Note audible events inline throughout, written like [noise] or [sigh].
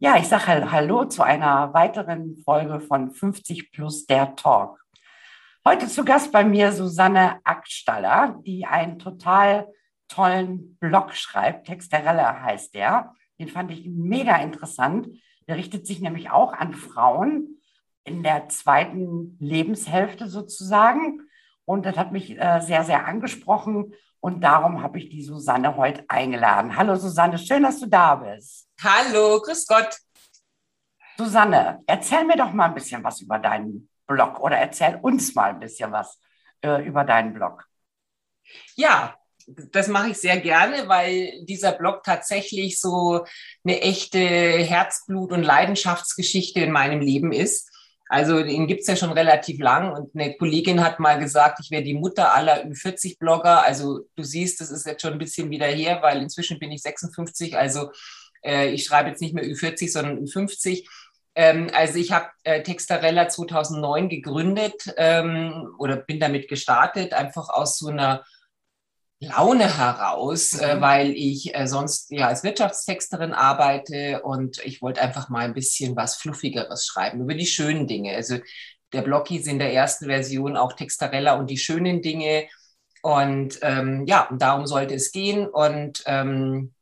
Ja, ich sage Hallo zu einer weiteren Folge von 50 plus der Talk. Heute zu Gast bei mir Susanne Aktstaller, die einen total tollen Blog schreibt. Texterelle heißt der. Den fand ich mega interessant. Der richtet sich nämlich auch an Frauen in der zweiten Lebenshälfte sozusagen. Und das hat mich äh, sehr, sehr angesprochen. Und darum habe ich die Susanne heute eingeladen. Hallo Susanne, schön, dass du da bist. Hallo, grüß Gott. Susanne, erzähl mir doch mal ein bisschen was über deinen Blog oder erzähl uns mal ein bisschen was äh, über deinen Blog. Ja, das mache ich sehr gerne, weil dieser Blog tatsächlich so eine echte Herzblut- und Leidenschaftsgeschichte in meinem Leben ist. Also den gibt es ja schon relativ lang und eine Kollegin hat mal gesagt, ich wäre die Mutter aller Ü40-Blogger. Also du siehst, das ist jetzt schon ein bisschen wieder her, weil inzwischen bin ich 56. Also äh, ich schreibe jetzt nicht mehr Ü40, sondern Ü50. Ähm, also ich habe äh, Textarella 2009 gegründet ähm, oder bin damit gestartet, einfach aus so einer Laune heraus, äh, mhm. äh, weil ich äh, sonst ja als Wirtschaftstexterin arbeite und ich wollte einfach mal ein bisschen was Fluffigeres schreiben über die schönen Dinge. Also der Blog hieß in der ersten Version auch Textarella und die schönen Dinge. Und ähm, ja, und darum sollte es gehen. Und ähm,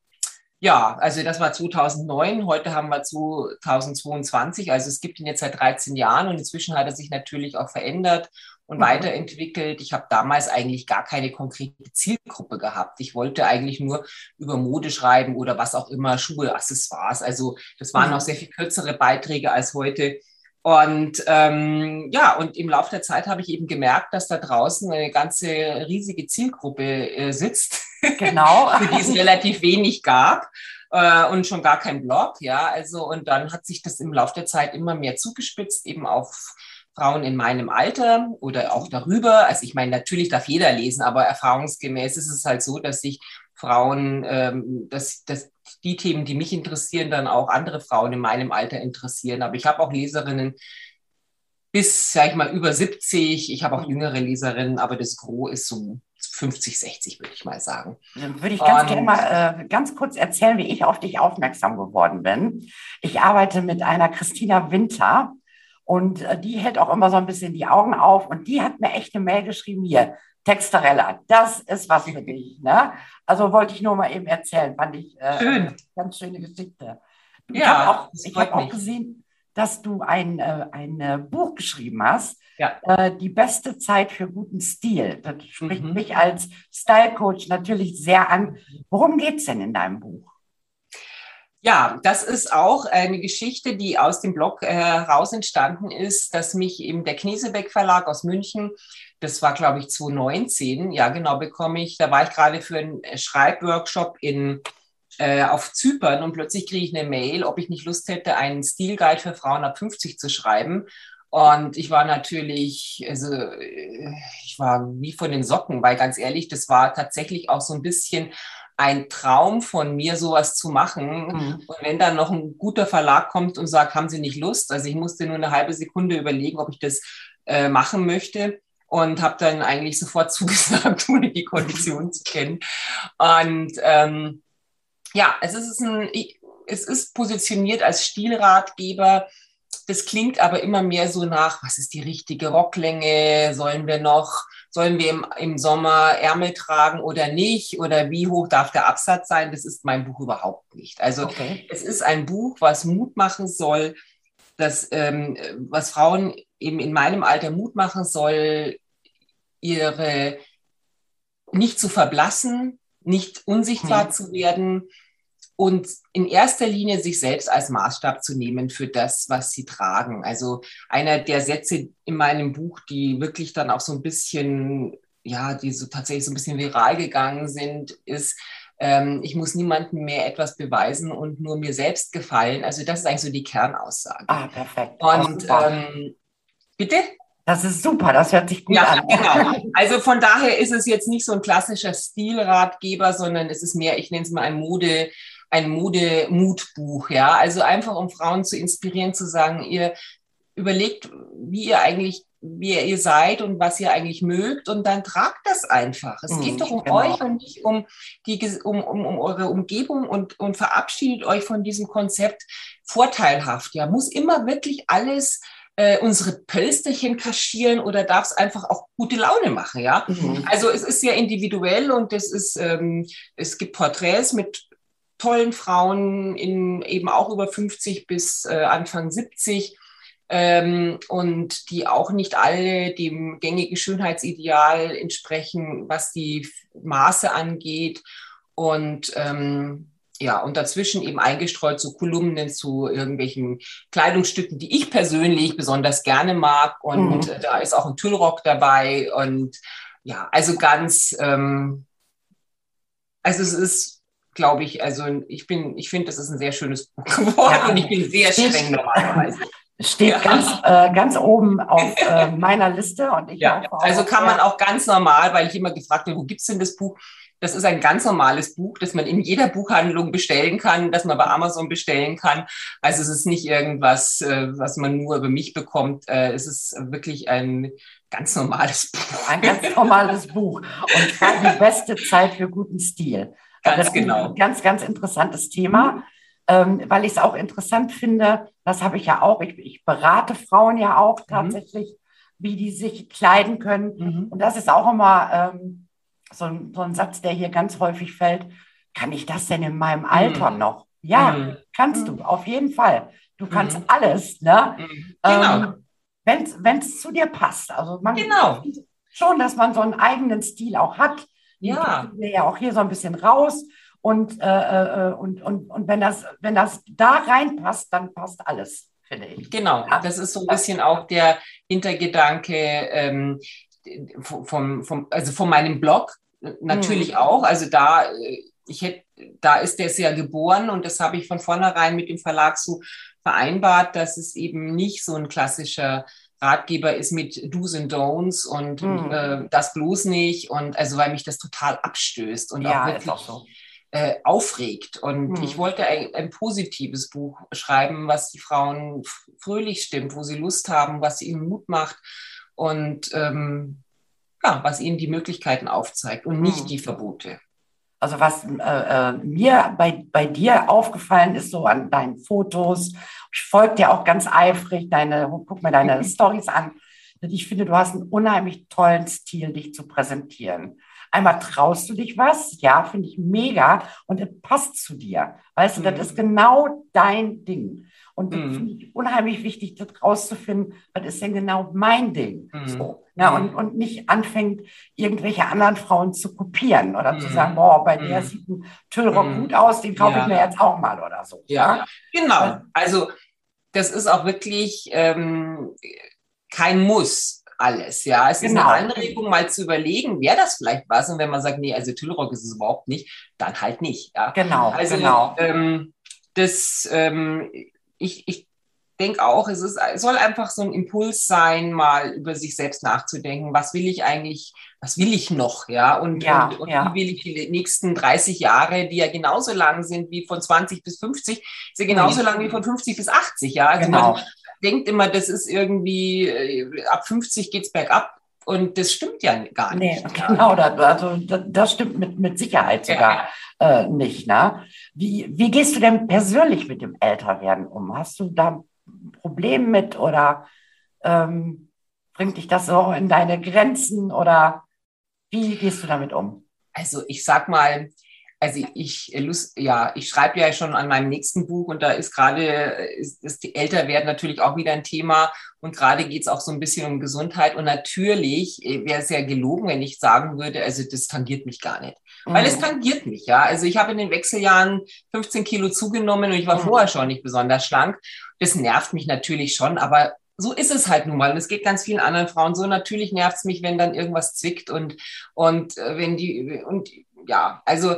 ja, also das war 2009, heute haben wir 2022, also es gibt ihn jetzt seit 13 Jahren und inzwischen hat er sich natürlich auch verändert und mhm. weiterentwickelt. Ich habe damals eigentlich gar keine konkrete Zielgruppe gehabt. Ich wollte eigentlich nur über Mode schreiben oder was auch immer, Schuhe, Accessoires. Also das waren mhm. auch sehr viel kürzere Beiträge als heute. Und ähm, ja, und im Laufe der Zeit habe ich eben gemerkt, dass da draußen eine ganze riesige Zielgruppe äh, sitzt, genau. [laughs] für die es relativ wenig gab äh, und schon gar kein Blog. Ja, also und dann hat sich das im Laufe der Zeit immer mehr zugespitzt, eben auf Frauen in meinem Alter oder auch darüber. Also ich meine, natürlich darf jeder lesen, aber erfahrungsgemäß ist es halt so, dass sich Frauen, ähm, dass, dass die Themen, die mich interessieren, dann auch andere Frauen in meinem Alter interessieren. Aber ich habe auch Leserinnen bis, sag ich mal, über 70. Ich habe auch jüngere Leserinnen, aber das Gros ist so 50, 60, würde ich mal sagen. Dann würde ich ganz gerne mal äh, ganz kurz erzählen, wie ich auf dich aufmerksam geworden bin. Ich arbeite mit einer Christina Winter und äh, die hält auch immer so ein bisschen die Augen auf und die hat mir echt eine Mail geschrieben, hier, Textarella, das ist was für dich. Ne? Also wollte ich nur mal eben erzählen, fand ich äh, Schön. ganz schöne Geschichte. Ich ja, habe auch, ich hab auch gesehen, dass du ein, äh, ein äh, Buch geschrieben hast, ja. äh, die beste Zeit für guten Stil. Das spricht mhm. mich als Style Coach natürlich sehr an. Worum geht es denn in deinem Buch? Ja, das ist auch eine Geschichte, die aus dem Blog äh, heraus entstanden ist, dass mich eben der Knesebeck Verlag aus München das war, glaube ich, 2019, ja genau, bekomme ich, da war ich gerade für einen Schreibworkshop in, äh, auf Zypern und plötzlich kriege ich eine Mail, ob ich nicht Lust hätte, einen Stilguide für Frauen ab 50 zu schreiben. Und ich war natürlich, also ich war wie von den Socken, weil ganz ehrlich, das war tatsächlich auch so ein bisschen ein Traum von mir, sowas zu machen. Mhm. Und wenn dann noch ein guter Verlag kommt und sagt, haben Sie nicht Lust? Also ich musste nur eine halbe Sekunde überlegen, ob ich das äh, machen möchte und habe dann eigentlich sofort [laughs] zugesagt, ohne die Konditionen zu kennen. Und ähm, ja, es ist, ein, es ist positioniert als Stilratgeber. Das klingt aber immer mehr so nach, was ist die richtige Rocklänge? Sollen wir noch sollen wir im, im Sommer Ärmel tragen oder nicht oder wie hoch darf der Absatz sein, das ist mein Buch überhaupt nicht. Also okay. es ist ein Buch, was Mut machen soll, das, ähm, was Frauen eben in meinem Alter Mut machen soll, ihre nicht zu verblassen, nicht unsichtbar hm. zu werden und in erster Linie sich selbst als Maßstab zu nehmen für das, was sie tragen. Also einer der Sätze in meinem Buch, die wirklich dann auch so ein bisschen, ja, die so tatsächlich so ein bisschen viral gegangen sind, ist, ähm, ich muss niemandem mehr etwas beweisen und nur mir selbst gefallen. Also das ist eigentlich so die Kernaussage. Ah, perfekt. Und ähm, bitte? Das ist super, das hört sich gut ja, an. Genau. Also von daher ist es jetzt nicht so ein klassischer Stilratgeber, sondern es ist mehr, ich nenne es mal ein Mode, ein Mode-Mutbuch, ja. Also einfach um Frauen zu inspirieren, zu sagen, ihr überlegt, wie ihr eigentlich, wie ihr seid und was ihr eigentlich mögt und dann tragt das einfach. Es geht mhm, doch um genau. euch und nicht um die, um, um, um eure Umgebung und, und verabschiedet euch von diesem Konzept vorteilhaft, ja. Muss immer wirklich alles äh, unsere Pölsterchen kaschieren oder darf es einfach auch gute Laune machen, ja? Mhm. Also es ist sehr individuell und es ist, ähm, es gibt Porträts mit tollen Frauen in eben auch über 50 bis äh, Anfang 70 ähm, und die auch nicht alle dem gängigen Schönheitsideal entsprechen, was die Maße angeht und ähm, ja, und dazwischen eben eingestreut zu Kolumnen zu irgendwelchen Kleidungsstücken, die ich persönlich besonders gerne mag. Und mhm. da ist auch ein Tüllrock dabei. Und ja, also ganz, ähm, also es ist, glaube ich, also ich bin, ich finde, das ist ein sehr schönes Buch geworden ja. und ich bin sehr streng normalerweise. Steht ja. ganz, äh, ganz oben auf äh, meiner Liste und ich ja, also kann man auch ganz normal, weil ich immer gefragt habe, wo gibt's denn das Buch? Das ist ein ganz normales Buch, das man in jeder Buchhandlung bestellen kann, das man bei Amazon bestellen kann. Also es ist nicht irgendwas, äh, was man nur über mich bekommt. Äh, es ist wirklich ein ganz normales [laughs] Buch. Ein ganz normales Buch. Und die beste Zeit für guten Stil. Ganz das genau. Ein ganz, ganz interessantes Thema. Mhm. Ähm, weil ich es auch interessant finde, das habe ich ja auch, ich, ich berate Frauen ja auch mhm. tatsächlich, mhm. wie die sich kleiden können. Mhm. Und das ist auch immer ähm, so ein, so ein Satz, der hier ganz häufig fällt, kann ich das denn in meinem Alter mhm. noch? Ja, mhm. kannst du, auf jeden Fall. Du kannst alles, ne? Mhm. Genau. Ähm, Wenn es zu dir passt. Also man genau. schon, dass man so einen eigenen Stil auch hat. Ja. Wir ja auch hier so ein bisschen raus. Und, äh, äh, und, und, und wenn, das, wenn das da reinpasst, dann passt alles, finde ich. Genau, das ist so ein bisschen auch der Hintergedanke, ähm, vom, vom, also von meinem Blog natürlich mhm. auch. Also da, äh, ich hätte, da ist der ja geboren und das habe ich von vornherein mit dem Verlag so vereinbart, dass es eben nicht so ein klassischer Ratgeber ist mit Do's and Don'ts und mhm. äh, das bloß nicht und also weil mich das total abstößt und ja, auch wirklich auch so. äh, aufregt. Und mhm. ich wollte ein, ein, positives Buch schreiben, was die Frauen fröhlich stimmt, wo sie Lust haben, was ihnen Mut macht und ähm, ja, was ihnen die Möglichkeiten aufzeigt und nicht mhm. die Verbote. Also was äh, äh, mir bei, bei dir aufgefallen ist, so an deinen Fotos, ich folge dir auch ganz eifrig, deine, guck mir deine [laughs] Stories an. Ich finde, du hast einen unheimlich tollen Stil, dich zu präsentieren. Einmal traust du dich was, ja, finde ich mega und es passt zu dir. Weißt du, das mhm. ist genau dein Ding. Und das mhm. finde ich unheimlich wichtig, das rauszufinden, was ist denn genau mein Ding? Mhm. So, ne? und, und nicht anfängt, irgendwelche anderen Frauen zu kopieren oder mhm. zu sagen, boah, bei der mhm. sieht ein Tüllrock mhm. gut aus, den kaufe ja. ich mir jetzt auch mal oder so. Ja, ja? genau. Also das ist auch wirklich ähm, kein Muss alles. Ja, es genau. ist eine Anregung, mal zu überlegen, wäre das vielleicht was? Und wenn man sagt, nee, also Tüllrock ist es überhaupt nicht, dann halt nicht. Ja? Genau. Also genau. Ähm, das ähm, ich, ich denke auch, es, ist, es soll einfach so ein Impuls sein, mal über sich selbst nachzudenken. Was will ich eigentlich, was will ich noch? Ja, und, ja, und, und ja. wie will ich die nächsten 30 Jahre, die ja genauso lang sind wie von 20 bis 50, ist ja genauso mhm. lang wie von 50 bis 80. Ja, also genau. man denkt immer, das ist irgendwie, äh, ab 50 geht es bergab. Und das stimmt ja gar nicht. Nee, [laughs] genau, das, also das stimmt mit, mit Sicherheit sogar ja. äh, nicht. Ne? Wie, wie gehst du denn persönlich mit dem Älterwerden um? Hast du da ein Problem mit oder ähm, bringt dich das so in deine Grenzen oder Wie gehst du damit um? Also ich sag mal, also ich, ja, ich schreibe ja schon an meinem nächsten Buch und da ist gerade, ist, ist die Älterwerden natürlich auch wieder ein Thema und gerade geht es auch so ein bisschen um Gesundheit und natürlich äh, wäre es ja gelogen, wenn ich sagen würde, also das tangiert mich gar nicht, mhm. weil es mhm. tangiert mich, ja. Also ich habe in den Wechseljahren 15 Kilo zugenommen und ich war mhm. vorher schon nicht besonders schlank. Das nervt mich natürlich schon, aber so ist es halt nun mal. Und es geht ganz vielen anderen Frauen so. Natürlich nervt es mich, wenn dann irgendwas zwickt und, und äh, wenn die, und ja, also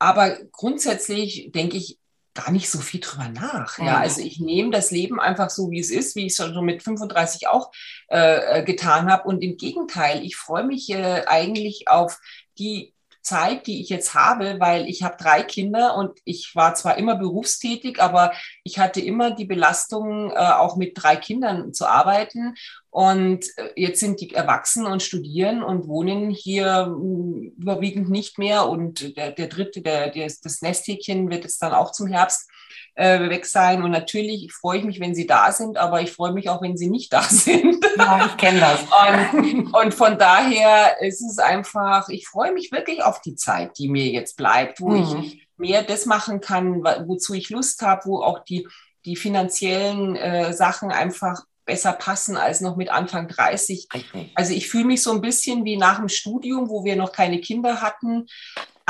aber grundsätzlich denke ich gar nicht so viel drüber nach. Ja, mhm. also ich nehme das Leben einfach so, wie es ist, wie ich es schon mit 35 auch äh, äh, getan habe. Und im Gegenteil, ich freue mich äh, eigentlich auf die Zeit, die ich jetzt habe, weil ich habe drei Kinder und ich war zwar immer berufstätig, aber ich hatte immer die Belastung, äh, auch mit drei Kindern zu arbeiten. Und äh, jetzt sind die erwachsen und studieren und wohnen hier hm, überwiegend nicht mehr. Und der, der dritte, der, der, das Nesthäkchen wird jetzt dann auch zum Herbst äh, weg sein. Und natürlich freue ich mich, wenn sie da sind, aber ich freue mich auch, wenn sie nicht da [laughs] sind. Ja, ich kenne das. [laughs] und, und, von daher ist es einfach, ich freue mich wirklich auf die Zeit, die mir jetzt bleibt, wo mhm. ich mehr das machen kann, wozu ich Lust habe, wo auch die, die finanziellen äh, Sachen einfach besser passen als noch mit Anfang 30. Also ich fühle mich so ein bisschen wie nach dem Studium, wo wir noch keine Kinder hatten.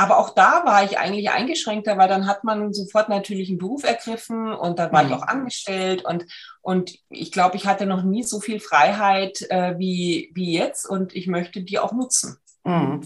Aber auch da war ich eigentlich eingeschränkter, weil dann hat man sofort natürlich einen Beruf ergriffen und dann war mhm. ich auch angestellt und, und ich glaube, ich hatte noch nie so viel Freiheit äh, wie, wie jetzt und ich möchte die auch nutzen. Mhm.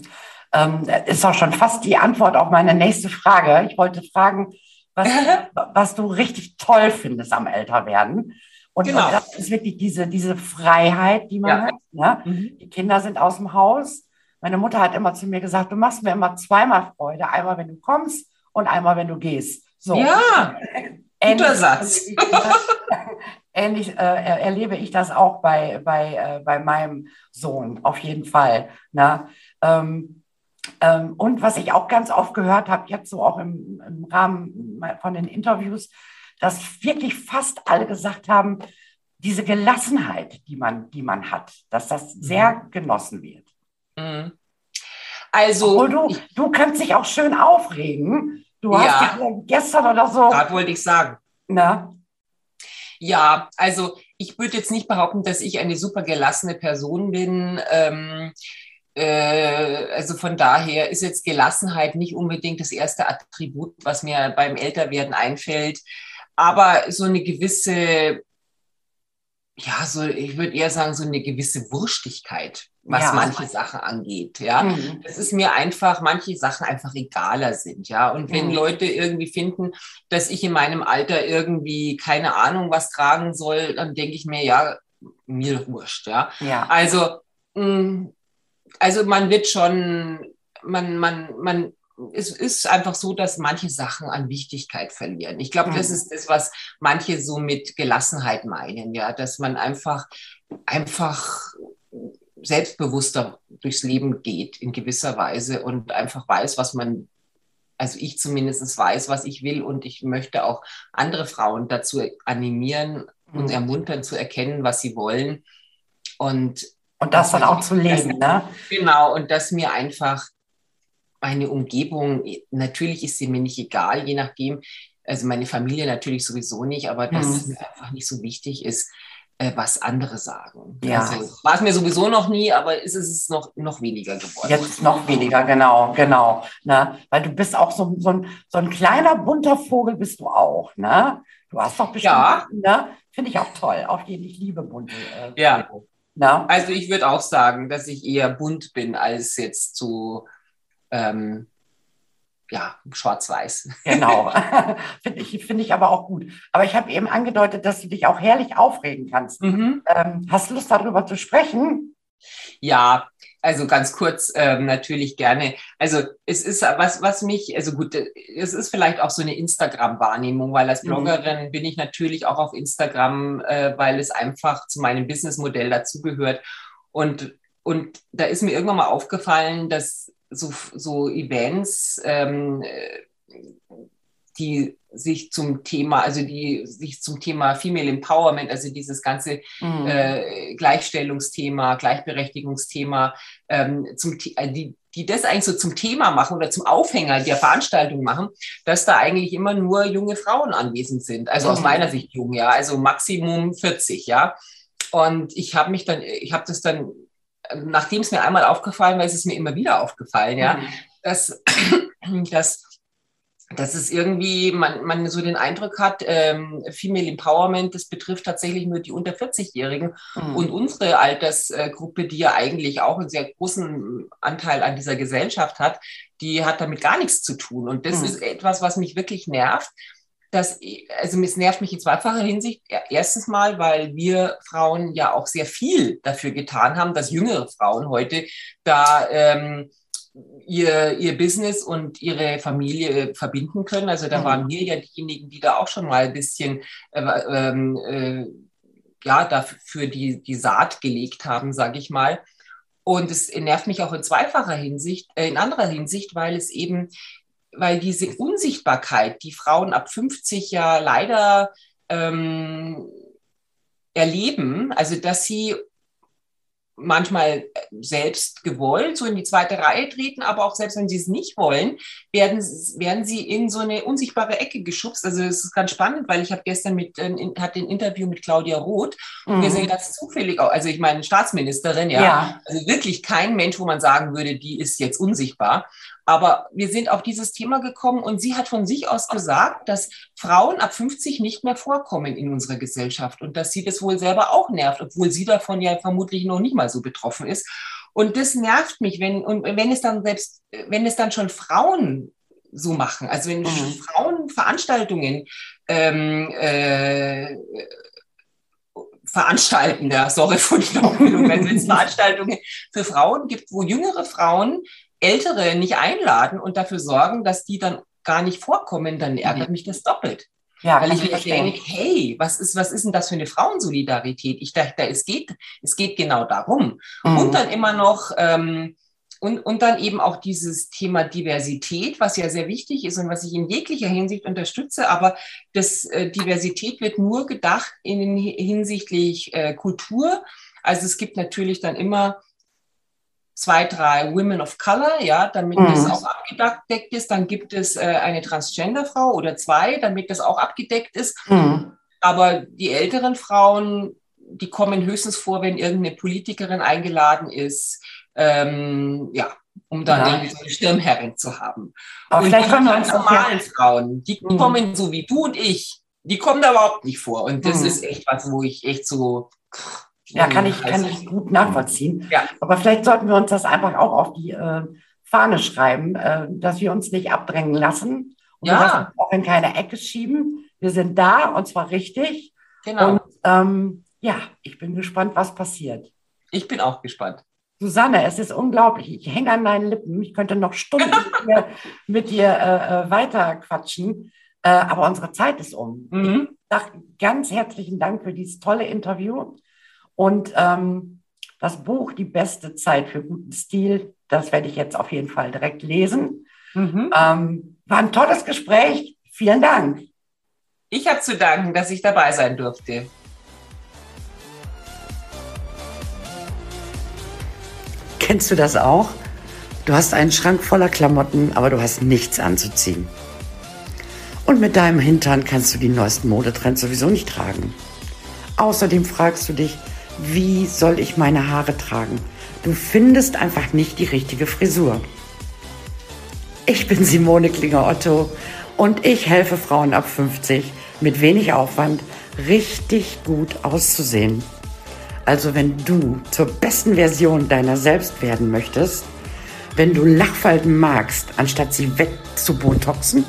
Ähm, ist auch schon fast die Antwort auf meine nächste Frage. Ich wollte fragen, was, [laughs] was du richtig toll findest am Älterwerden. Und, genau. und das ist wirklich diese, diese Freiheit, die man ja. hat. Ne? Mhm. Die Kinder sind aus dem Haus meine Mutter hat immer zu mir gesagt, du machst mir immer zweimal Freude. Einmal, wenn du kommst und einmal, wenn du gehst. So. Ja, [laughs] guter Satz. [laughs] Ähnlich äh, erlebe ich das auch bei, bei, äh, bei meinem Sohn, auf jeden Fall. Ne? Ähm, ähm, und was ich auch ganz oft gehört habe, jetzt so auch im, im Rahmen von den Interviews, dass wirklich fast alle gesagt haben, diese Gelassenheit, die man, die man hat, dass das sehr mhm. genossen wird. Mhm. Also. Obwohl du, du kannst dich auch schön aufregen. Du hast ja, gestern oder so. Das wollte ich sagen. Na? Ja, also ich würde jetzt nicht behaupten, dass ich eine super gelassene Person bin. Ähm, äh, also von daher ist jetzt Gelassenheit nicht unbedingt das erste Attribut, was mir beim Älterwerden einfällt. Aber so eine gewisse, ja, so, ich würde eher sagen, so eine gewisse Wurstigkeit was ja. manche Sachen angeht. Ja, mhm. es ist mir einfach, manche Sachen einfach egaler sind. Ja, und wenn mhm. Leute irgendwie finden, dass ich in meinem Alter irgendwie keine Ahnung was tragen soll, dann denke ich mir, ja, mir wurscht. Ja, ja. also, mh, mm, also man wird schon, man, man, man, es ist einfach so, dass manche Sachen an Wichtigkeit verlieren. Ich glaube, mhm. das ist das, was manche so mit Gelassenheit meinen, ja, dass man einfach, einfach selbstbewusster durchs Leben geht in gewisser Weise und einfach weiß, was man, also ich zumindest weiß, was ich will und ich möchte auch andere Frauen dazu animieren und mhm. ermuntern zu erkennen, was sie wollen. Und, und das dann auch zu leben, ne? Genau, und dass mir einfach meine Umgebung, natürlich ist sie mir nicht egal, je nachdem, also meine Familie natürlich sowieso nicht, aber dass mhm. es mir einfach nicht so wichtig ist, äh, was andere sagen. Ja. Also, war es mir sowieso noch nie, aber ist es noch, noch weniger geworden. Jetzt noch weniger, genau, genau. Ne? Weil du bist auch so, so, ein, so ein kleiner bunter Vogel bist du auch. Ne? Du hast doch bestimmt, ja. ne? finde ich auch toll. Auf jeden ich liebe bunte äh, Ja. Ne? Also ich würde auch sagen, dass ich eher bunt bin als jetzt so ähm, ja, schwarz-weiß. Genau. [laughs] Finde ich, find ich aber auch gut. Aber ich habe eben angedeutet, dass du dich auch herrlich aufregen kannst. Mhm. Ähm, hast du Lust darüber zu sprechen? Ja, also ganz kurz ähm, natürlich gerne. Also es ist was, was mich, also gut, es ist vielleicht auch so eine Instagram-Wahrnehmung, weil als mhm. Bloggerin mhm. bin ich natürlich auch auf Instagram, äh, weil es einfach zu meinem Businessmodell dazugehört. Und, und da ist mir irgendwann mal aufgefallen, dass so, so Events, ähm, die sich zum Thema, also die sich zum Thema Female Empowerment, also dieses ganze mhm. äh, Gleichstellungsthema, Gleichberechtigungsthema, ähm, zum, äh, die, die das eigentlich so zum Thema machen oder zum Aufhänger der Veranstaltung machen, dass da eigentlich immer nur junge Frauen anwesend sind. Also mhm. aus meiner Sicht jung, ja, also Maximum 40, ja. Und ich habe mich dann, ich habe das dann, nachdem es mir einmal aufgefallen war, ist es mir immer wieder aufgefallen, ja, mhm. dass, [clears throat] dass dass es irgendwie, man, man so den Eindruck hat, ähm, Female Empowerment, das betrifft tatsächlich nur die unter 40-Jährigen. Mhm. Und unsere Altersgruppe, die ja eigentlich auch einen sehr großen Anteil an dieser Gesellschaft hat, die hat damit gar nichts zu tun. Und das mhm. ist etwas, was mich wirklich nervt. Dass, also es nervt mich in zweifacher Hinsicht. Erstens mal, weil wir Frauen ja auch sehr viel dafür getan haben, dass jüngere Frauen heute da ähm, ihr, ihr Business und ihre Familie verbinden können. Also da mhm. waren wir ja diejenigen, die da auch schon mal ein bisschen äh, ähm, äh, ja, dafür die, die Saat gelegt haben, sage ich mal. Und es nervt mich auch in zweifacher Hinsicht, äh, in anderer Hinsicht, weil es eben, weil diese Unsichtbarkeit, die Frauen ab 50 ja leider ähm, erleben, also dass sie manchmal selbst gewollt so in die zweite Reihe treten, aber auch selbst wenn sie es nicht wollen, werden, werden sie in so eine unsichtbare Ecke geschubst. Also es ist ganz spannend, weil ich habe gestern mit äh, hatte ein Interview mit Claudia Roth und wir mhm. sind ganz zufällig auch, also ich meine Staatsministerin, ja, ja, also wirklich kein Mensch, wo man sagen würde, die ist jetzt unsichtbar. Aber wir sind auf dieses Thema gekommen und sie hat von sich aus gesagt, dass Frauen ab 50 nicht mehr vorkommen in unserer Gesellschaft und dass sie das wohl selber auch nervt, obwohl sie davon ja vermutlich noch nicht mal so betroffen ist. Und das nervt mich, wenn, und wenn es dann selbst, wenn es dann schon Frauen so machen, also wenn mhm. Frauen Veranstaltungen ähm, äh, veranstalten, ja, sorry [laughs] von die wenn es Veranstaltungen für Frauen gibt, wo jüngere Frauen Ältere nicht einladen und dafür sorgen, dass die dann gar nicht vorkommen, dann ärgert mich das doppelt. Ja, Weil ich mir denke, hey, was ist, was ist denn das für eine Frauensolidarität? Ich dachte, es geht, es geht genau darum. Mhm. Und dann immer noch, ähm, und, und dann eben auch dieses Thema Diversität, was ja sehr wichtig ist und was ich in jeglicher Hinsicht unterstütze. Aber das äh, Diversität wird nur gedacht in hinsichtlich äh, Kultur. Also es gibt natürlich dann immer zwei, drei Women of Color, ja, damit mhm. das auch abgedeckt ist. Dann gibt es äh, eine Transgender-Frau oder zwei, damit das auch abgedeckt ist. Mhm. Aber die älteren Frauen, die kommen höchstens vor, wenn irgendeine Politikerin eingeladen ist, ähm, ja, um dann ja. irgendwie so eine Stirnherrin zu haben. Aber und vielleicht die ganz normalen Frauen, die mhm. kommen so wie du und ich, die kommen da überhaupt nicht vor. Und das mhm. ist echt was, wo ich echt so ja, kann ich, kann ich gut nachvollziehen. Ja. Aber vielleicht sollten wir uns das einfach auch auf die äh, Fahne schreiben, äh, dass wir uns nicht abdrängen lassen und ja. auch in keine Ecke schieben. Wir sind da und zwar richtig. Genau. Und ähm, ja, ich bin gespannt, was passiert. Ich bin auch gespannt. Susanne, es ist unglaublich. Ich hänge an deinen Lippen. Ich könnte noch Stunden mit [laughs] dir, mit dir äh, äh, weiter quatschen. Äh, aber unsere Zeit ist um. Mhm. Ich sage ganz herzlichen Dank für dieses tolle Interview. Und ähm, das Buch Die beste Zeit für guten Stil, das werde ich jetzt auf jeden Fall direkt lesen. Mhm. Ähm, war ein tolles Gespräch. Vielen Dank. Ich habe zu danken, dass ich dabei sein durfte. Kennst du das auch? Du hast einen Schrank voller Klamotten, aber du hast nichts anzuziehen. Und mit deinem Hintern kannst du die neuesten Modetrends sowieso nicht tragen. Außerdem fragst du dich, wie soll ich meine Haare tragen? Du findest einfach nicht die richtige Frisur. Ich bin Simone Klinger-Otto und ich helfe Frauen ab 50 mit wenig Aufwand richtig gut auszusehen. Also wenn du zur besten Version deiner selbst werden möchtest, wenn du Lachfalten magst, anstatt sie wegzubotoxen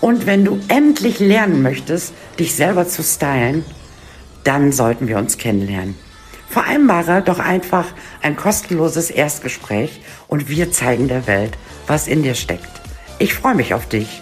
und wenn du endlich lernen möchtest, dich selber zu stylen, dann sollten wir uns kennenlernen. Vereinbare doch einfach ein kostenloses Erstgespräch und wir zeigen der Welt, was in dir steckt. Ich freue mich auf dich.